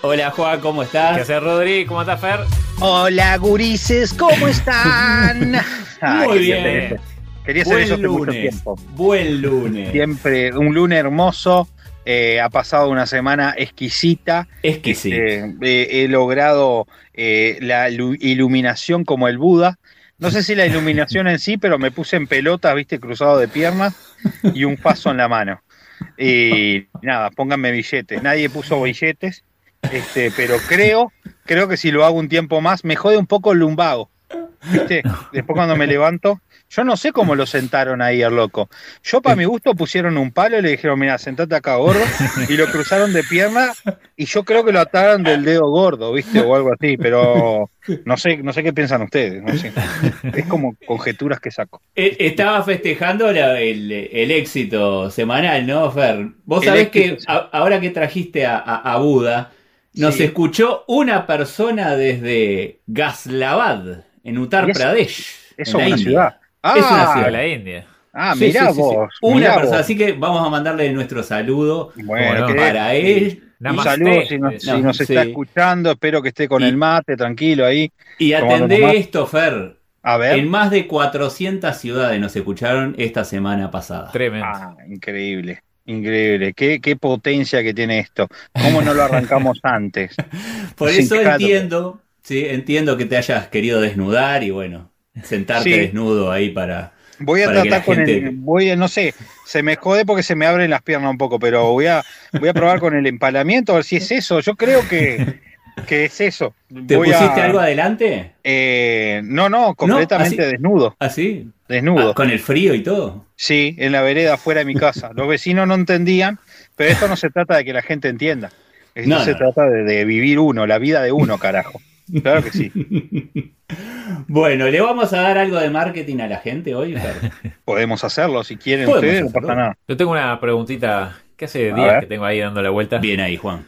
Hola Juan, ¿cómo estás? ¿Qué haces, Rodri? ¿Cómo estás, Fer? Hola, gurises, ¿cómo están? Muy bien. Quería hacer eso hace mucho tiempo. Buen lunes. Siempre un lunes hermoso. Eh, ha pasado una semana exquisita. Exquisita. Eh, he logrado eh, la iluminación como el Buda. No sé si la iluminación en sí, pero me puse en pelota, viste, cruzado de piernas y un paso en la mano. Y nada, pónganme billetes. Nadie puso billetes. Este, pero creo, creo que si lo hago un tiempo más, me jode un poco el lumbago. ¿Viste? Después cuando me levanto, yo no sé cómo lo sentaron ahí al loco. Yo para mi gusto pusieron un palo y le dijeron, mira, sentate acá gordo, y lo cruzaron de pierna, y yo creo que lo ataron del dedo gordo, ¿viste? O algo así, pero no sé, no sé qué piensan ustedes, no sé. Es como conjeturas que saco. Eh, estaba festejando el, éxito semanal, ¿no, Fer? Vos sabés que ahora que trajiste a Buda, nos escuchó una persona desde Gaslavad, en Uttar Pradesh. Es una ciudad. Ah, es una ciudad. de la India. Ah, mira vos. Una persona, así que vamos a mandarle nuestro saludo bueno, para él. Un saludo si nos, está escuchando, espero que esté con el mate, tranquilo ahí. Y atendé esto, Fer. A ver. En más de 400 ciudades nos escucharon esta semana pasada. Tremendo. Ah, increíble. Increíble, qué, qué potencia que tiene esto. ¿Cómo no lo arrancamos antes? Por eso entiendo, sí, entiendo que te hayas querido desnudar y bueno, sentarte desnudo ahí para. Voy a tratar con el, voy a, no sé, se me jode porque se me abren las piernas un poco, pero voy a, voy a probar con el empalamiento a ver si es eso. Yo creo que, que es eso. ¿Te pusiste algo adelante? Eh, no, no, completamente desnudo. ¿Así? Desnudo. Ah, ¿Con el frío y todo? Sí, en la vereda afuera de mi casa. Los vecinos no entendían, pero esto no se trata de que la gente entienda. Esto se trata de, vivir uno, la vida de uno, carajo. Claro que sí. Bueno, ¿le vamos a dar algo de marketing a la gente hoy? Podemos hacerlo, si quieren ustedes, no pasa nada. Yo tengo una preguntita que hace días que tengo ahí dando la vuelta. Bien ahí, Juan.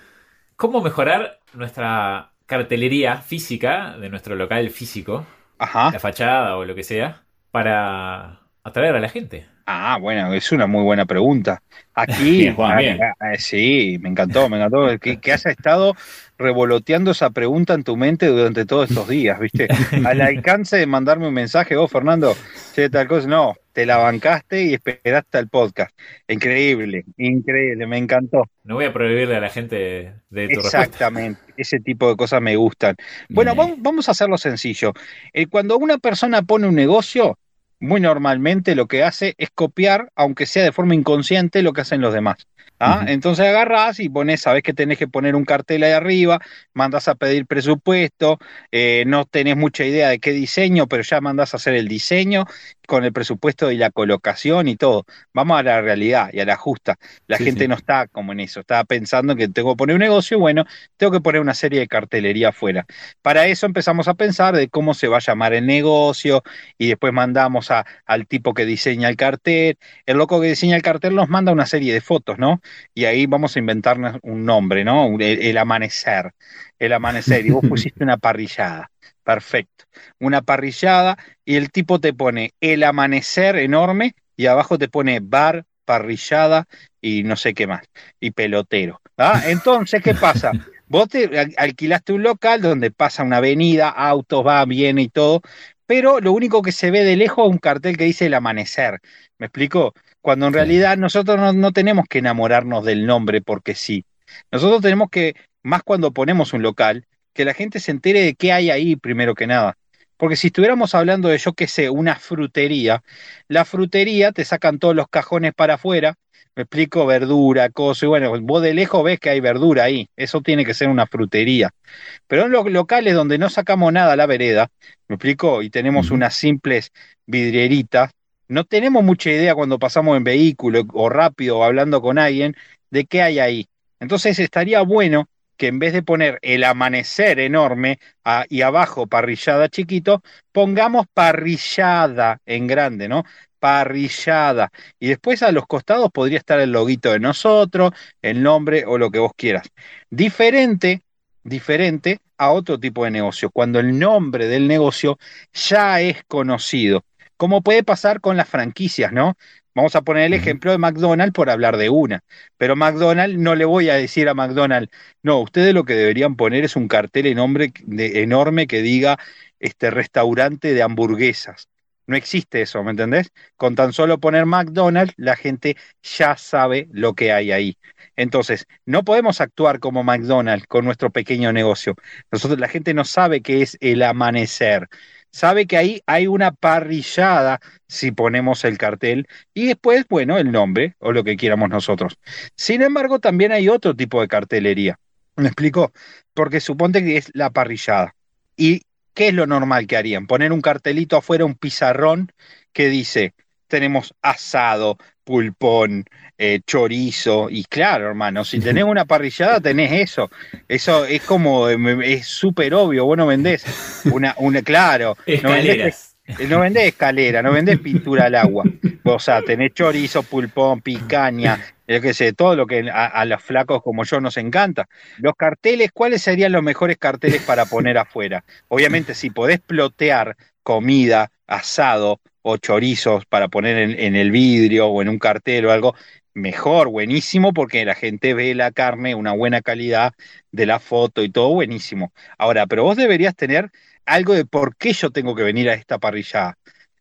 ¿Cómo mejorar nuestra cartelería física de nuestro local físico? Ajá. La fachada o lo que sea, para atraer a la gente. Ah, bueno, es una muy buena pregunta. Aquí, ah, ah, sí, me encantó, me encantó que, que haya estado revoloteando esa pregunta en tu mente durante todos estos días, ¿viste? Al alcance de mandarme un mensaje, vos, Fernando, che, tal cosa, no, te la bancaste y esperaste al podcast. Increíble, increíble, me encantó. No voy a prohibirle a la gente de tu Exactamente, ese tipo de cosas me gustan. Bueno, vamos, a hacerlo sencillo. Eh, cuando una persona pone un negocio, muy normalmente lo que hace es copiar, aunque sea de forma inconsciente, lo que hacen los demás. ¿Ah? Entonces agarrás y pones, sabes que tenés que poner un cartel ahí arriba, mandás a pedir presupuesto, eh, no tenés mucha idea de qué diseño, pero ya mandás a hacer el diseño con el presupuesto y la colocación y todo. Vamos a la realidad y a la justa. La gente no está como en eso, está pensando que tengo que poner un negocio, bueno, tengo que poner una serie de cartelería afuera. Para eso empezamos a pensar de cómo se va a llamar el negocio y después mandamos a, al tipo que diseña el cartel. El loco que diseña el cartel nos manda una serie de fotos, ¿no? y ahí vamos a inventarnos un nombre, ¿no? El, amanecer, el amanecer, y vos pusiste una parrillada, perfecto, una parrillada y el tipo te pone el amanecer enorme y abajo te pone bar, parrillada y no sé qué más, y pelotero. ¿ah? Entonces, ¿qué pasa? Vos te alquilaste un local donde pasa una avenida, autos, va, viene y todo, pero lo único que se ve de lejos es un cartel que dice el amanecer. ¿Me explico? Cuando en realidad nosotros no, tenemos que enamorarnos del nombre porque sí. Nosotros tenemos que, más cuando ponemos un local, que la gente se entere de qué hay ahí primero que nada. Porque si estuviéramos hablando de, yo qué sé, una frutería, la frutería te sacan todos los cajones para afuera, me explico, verdura, cosas, y bueno, vos de lejos ves que hay verdura ahí, eso tiene que ser una frutería. Pero en los locales donde no sacamos nada a la vereda, me explico, y tenemos unas simples vidrieritas, no tenemos mucha idea cuando pasamos en vehículo o rápido o hablando con alguien de qué hay ahí. Entonces estaría bueno que en vez de poner el amanecer enorme y abajo parrillada chiquito, pongamos parrillada en grande, ¿no? Parrillada. Y después a los costados podría estar el loguito de nosotros, el nombre o lo que vos quieras. Diferente, diferente a otro tipo de negocio, cuando el nombre del negocio ya es conocido. Como puede pasar con las franquicias, ¿no? Vamos a poner el ejemplo de McDonald's por hablar de una. Pero McDonald's no le voy a decir a McDonald's, no, ustedes lo que deberían poner es un cartel enorme, enorme que diga este restaurante de hamburguesas. No existe eso, ¿me entendés? Con tan solo poner McDonald's, la gente ya sabe lo que hay ahí. Entonces, no podemos actuar como McDonald's con nuestro pequeño negocio. Nosotros, la gente no sabe qué es el amanecer sabe que ahí hay una parrillada si ponemos el cartel y después, bueno, el nombre o lo que quieramos nosotros. Sin embargo, también hay otro tipo de cartelería. ¿Me explico? Porque suponte que es la parrillada. ¿Y qué es lo normal que harían? Poner un cartelito afuera, un pizarrón que dice, tenemos asado, pulpón, eh, chorizo, y claro, hermano, si tenés una parrillada tenés eso. Eso es como, em, es súper obvio, vos no vendés una, una claro, no vendés, no vendés escalera, no vendés pintura al agua. O sea, tenés chorizo, pulpón, picaña, yo qué sé, todo lo que a, a, los flacos como yo nos encanta. Los carteles, ¿cuáles serían los mejores carteles para poner afuera? Obviamente, si podés plotear comida, asado, o chorizos para poner en, el vidrio o en un cartel o algo, mejor, buenísimo, porque la gente ve la carne, una buena calidad de la foto y todo buenísimo. Ahora, pero vos deberías tener algo de por qué yo tengo que venir a esta parrillada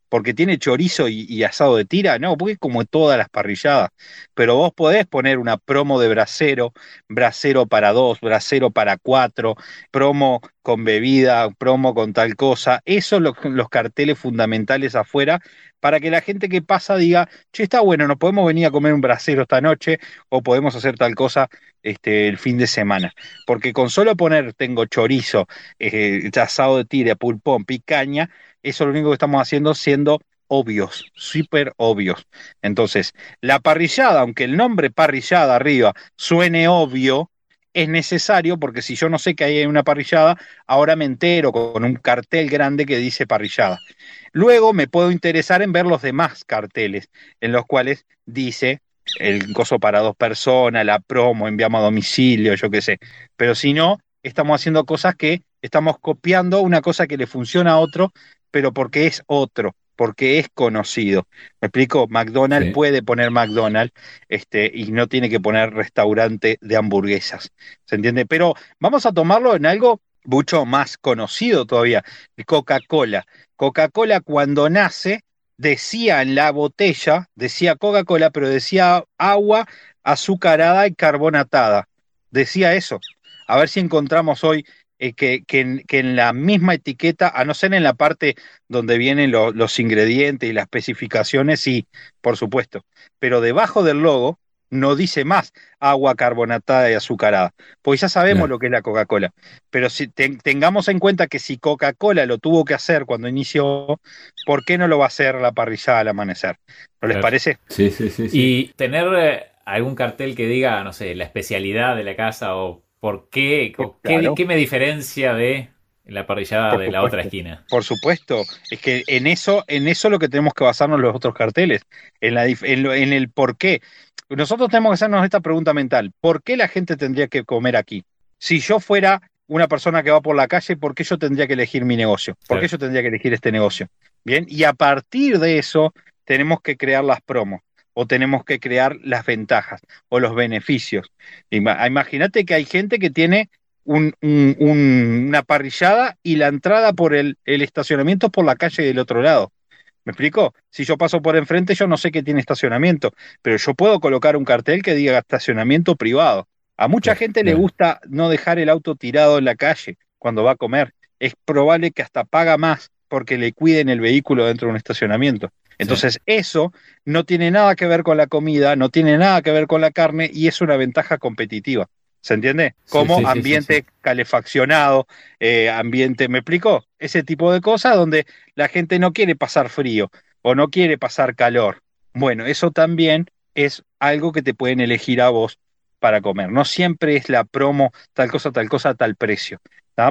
porque tiene chorizo y, asado de tira, no, porque es como todas las parrilladas. Pero vos podés poner una promo de brasero, brasero para dos, brasero para cuatro, promo con bebida, promo con tal cosa. Esos son los, carteles fundamentales afuera para que la gente que pasa diga, che, está bueno, nos podemos venir a comer un brasero esta noche o podemos hacer tal cosa este, el fin de semana. Porque con solo poner tengo chorizo, eh, asado de tira, pulpón, picaña, eso es lo único que estamos haciendo siendo obvios, súper obvios. Entonces, la parrillada, aunque el nombre parrillada arriba suene obvio, es necesario porque si yo no sé que hay una parrillada, ahora me entero con un cartel grande que dice parrillada. Luego me puedo interesar en ver los demás carteles en los cuales dice el coso para dos personas, la promo, enviamos a domicilio, yo qué sé. Pero si no, estamos haciendo cosas que estamos copiando una cosa que le funciona a otro pero porque es otro, porque es conocido. ¿Me explico? McDonald's puede poner McDonald's este, y no tiene que poner restaurante de hamburguesas. ¿Se entiende? Pero vamos a tomarlo en algo mucho más conocido todavía, Coca-Cola. Coca-Cola cuando nace decía en la botella, decía Coca-Cola, pero decía agua azucarada y carbonatada. Decía eso. A ver si encontramos hoy eh, que, en, la misma etiqueta, a no ser en la parte donde vienen los ingredientes y las especificaciones, sí, por supuesto, pero debajo del logo no dice más agua carbonatada y azucarada, pues ya sabemos lo que es la Coca-Cola, pero si tengamos en cuenta que si Coca-Cola lo tuvo que hacer cuando inició, ¿por qué no lo va a hacer la parrillada al amanecer? ¿No les parece? Sí, sí, sí. Y tener eh, algún cartel que diga, no sé, la especialidad de la casa o ¿Por qué? ¿Qué, me diferencia de la parrillada de la otra esquina? Por supuesto, es que en eso, en eso lo que tenemos que basarnos los otros carteles, en, la, en, el por qué. Nosotros tenemos que hacernos esta pregunta mental, ¿por qué la gente tendría que comer aquí? Si yo fuera una persona que va por la calle, ¿por qué yo tendría que elegir mi negocio? ¿Por qué yo tendría que elegir este negocio? Bien, y a partir de eso tenemos que crear las promos o tenemos que crear las ventajas o los beneficios. Imagínate que hay gente que tiene una parrillada y la entrada por el, el estacionamiento por la calle del otro lado. ¿Me explico? Si yo paso por enfrente, yo no sé que tiene estacionamiento, pero yo puedo colocar un cartel que diga estacionamiento privado. A mucha gente le gusta no dejar el auto tirado en la calle cuando va a comer. Es probable que hasta paga más porque le cuiden el vehículo dentro de un estacionamiento. Entonces, eso no tiene nada que ver con la comida, no tiene nada que ver con la carne y es una ventaja competitiva. ¿Se entiende? Como ambiente calefaccionado, eh, ambiente, ¿me explico? Ese tipo de cosas donde la gente no quiere pasar frío o no quiere pasar calor. Bueno, eso también es algo que te pueden elegir a vos para comer. No siempre es la promo, tal cosa, tal cosa, tal precio.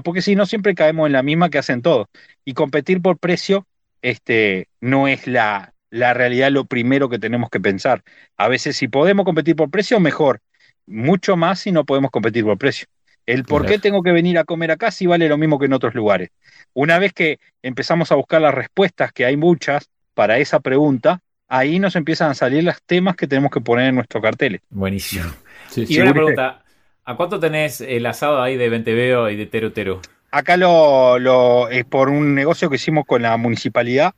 Porque si no, siempre caemos en la misma que hacen todos. Y competir por precio este, no es la, la realidad lo primero que tenemos que pensar. A veces si podemos competir por precio, mejor. Mucho más si no podemos competir por precio. El por qué tengo que venir a comer acá si vale lo mismo que en otros lugares. Una vez que empezamos a buscar las respuestas, que hay muchas para esa pregunta, ahí nos empiezan a salir los temas que tenemos que poner en nuestros carteles. Buenísimo. y una pregunta, ¿a cuánto tenés el asado ahí de Venteveo y de Tero Acá lo, lo es por un negocio que hicimos con la municipalidad.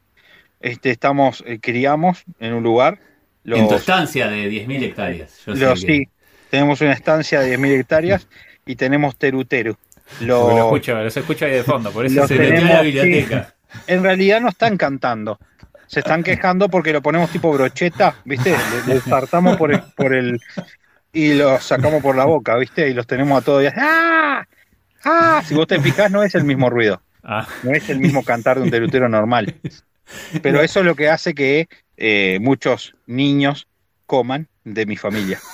Este, estamos, eh, criamos en un lugar. en tu estancia de 10.000 hectáreas. Sí, tenemos una estancia de 10.000 hectáreas y tenemos Teru Lo, lo escucho, los escucho ahí de fondo, por eso se metió a la biblioteca. en realidad no están cantando. Se están quejando porque lo ponemos tipo brocheta, ¿viste? Le, saltamos por el, por el. y los sacamos por la boca, ¿viste? Y los tenemos a todos. ¡Ah! ¡Ah! Si vos te fijas, no es el mismo ruido. Ah. No es el mismo cantar de un terutero normal. Pero eso es lo que hace que eh, muchos niños coman de mi familia.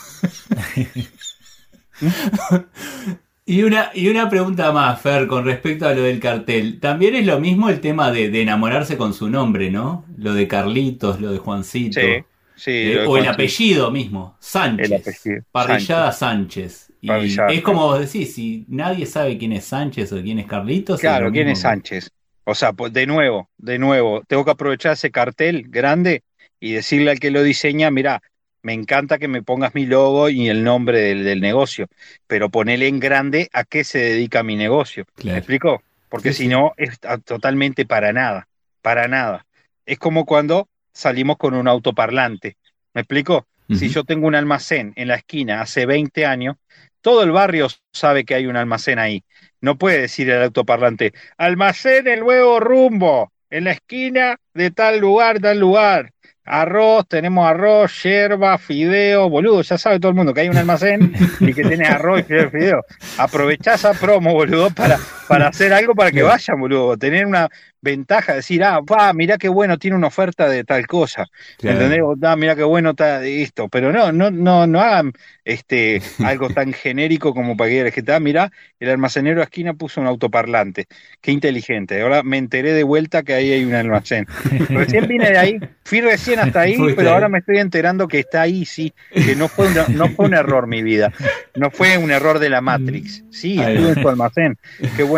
Y una, y una pregunta más, Fer, con respecto a lo del cartel. También es lo mismo el tema de, enamorarse con su nombre, ¿no? Lo de Carlitos, lo de Juancito. Sí, sí. Eh, o el apellido mismo, Sánchez. Parrillada Sánchez. Y es como vos decís, si nadie sabe quién es Sánchez o quién es Carlitos. Claro, quién es Sánchez. O sea, pues de nuevo, de nuevo, tengo que aprovechar ese cartel grande y decirle al que lo diseña, mira, me encanta que me pongas mi logo y el nombre del, negocio, pero ponele en grande a qué se dedica mi negocio. ¿Me explico? Porque si no, es totalmente para nada, para nada. Es como cuando salimos con un autoparlante. ¿Me explico? Si yo tengo un almacén en la esquina hace 20 años, todo el barrio sabe que hay un almacén ahí. No puede decir el autoparlante, almacén el nuevo rumbo, en la esquina de tal lugar, tal lugar arroz, tenemos arroz, yerba, fideo, boludo, ya sabe todo el mundo que hay un almacén y que tiene arroz y fideo. Aprovechá esa promo, boludo, para, para hacer algo para que vayan, boludo. Tener una ventaja, decir, ah, va, mirá qué bueno, tiene una oferta de tal cosa. ¿Entendés? Ah, mirá qué bueno está esto. Pero no, no, no, no hagan este algo tan genérico como para que que ah, mirá, el almacenero a esquina puso un autoparlante. Qué inteligente. Ahora me enteré de vuelta que ahí hay un almacén. Recién vine de ahí, fui recién hasta ahí, pero ahora me estoy enterando que está ahí, sí, que no fue, no fue un error mi vida. No fue un error de la Matrix. Sí, estuve en su almacén. Qué bueno.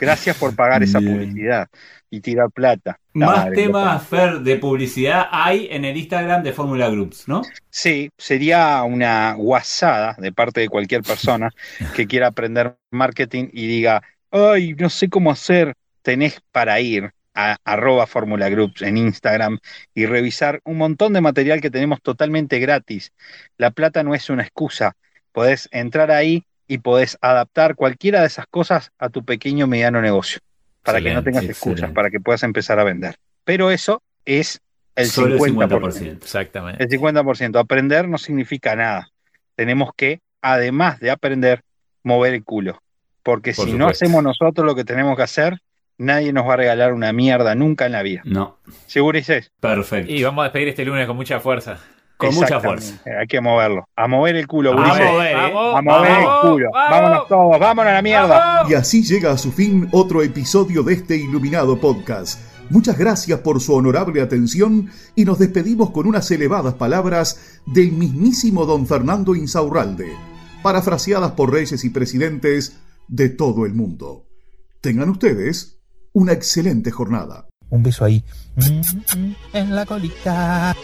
Gracias por pagar esa publicidad y tirar plata. Más temas, Fer, de publicidad hay en el Instagram de Fórmula Groups, ¿no? Sí, sería una guasada de parte de cualquier persona que quiera aprender marketing y diga, ay, no sé cómo hacer. Tenés para ir a arroba Fórmula Groups en Instagram y revisar un montón de material que tenemos totalmente gratis. La plata no es una excusa. Podés entrar ahí y podés adaptar cualquiera de esas cosas a tu pequeño o mediano negocio para que no tengas excusas, para que puedas empezar a vender. Pero eso es el 50%. Exactamente. El 50%. Aprender no significa nada. Tenemos que, además de aprender, mover el culo. Porque si no hacemos nosotros lo que tenemos que hacer, nadie nos va a regalar una mierda nunca en la vida. No. ¿Seguro dices? Perfecto. Y vamos a despedir este lunes con mucha fuerza. Con mucha fuerza. Hay que moverlo. A mover el culo, A mover, ¿eh? a mover el culo. Vámonos todos, vámonos a la mierda. Y así llega a su fin otro episodio de este iluminado podcast. Muchas gracias por su honorable atención y nos despedimos con unas elevadas palabras del mismísimo don Fernando Insaurralde, parafraseadas por reyes y presidentes de todo el mundo. Tengan ustedes una excelente jornada. Un beso ahí. En la colita.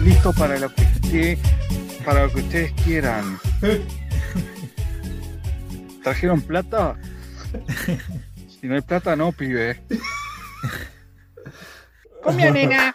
Estoy listo para lo que para lo que ustedes quieran. ¿Trajeron plata? Si no hay plata, no, pibe. Comía, nena.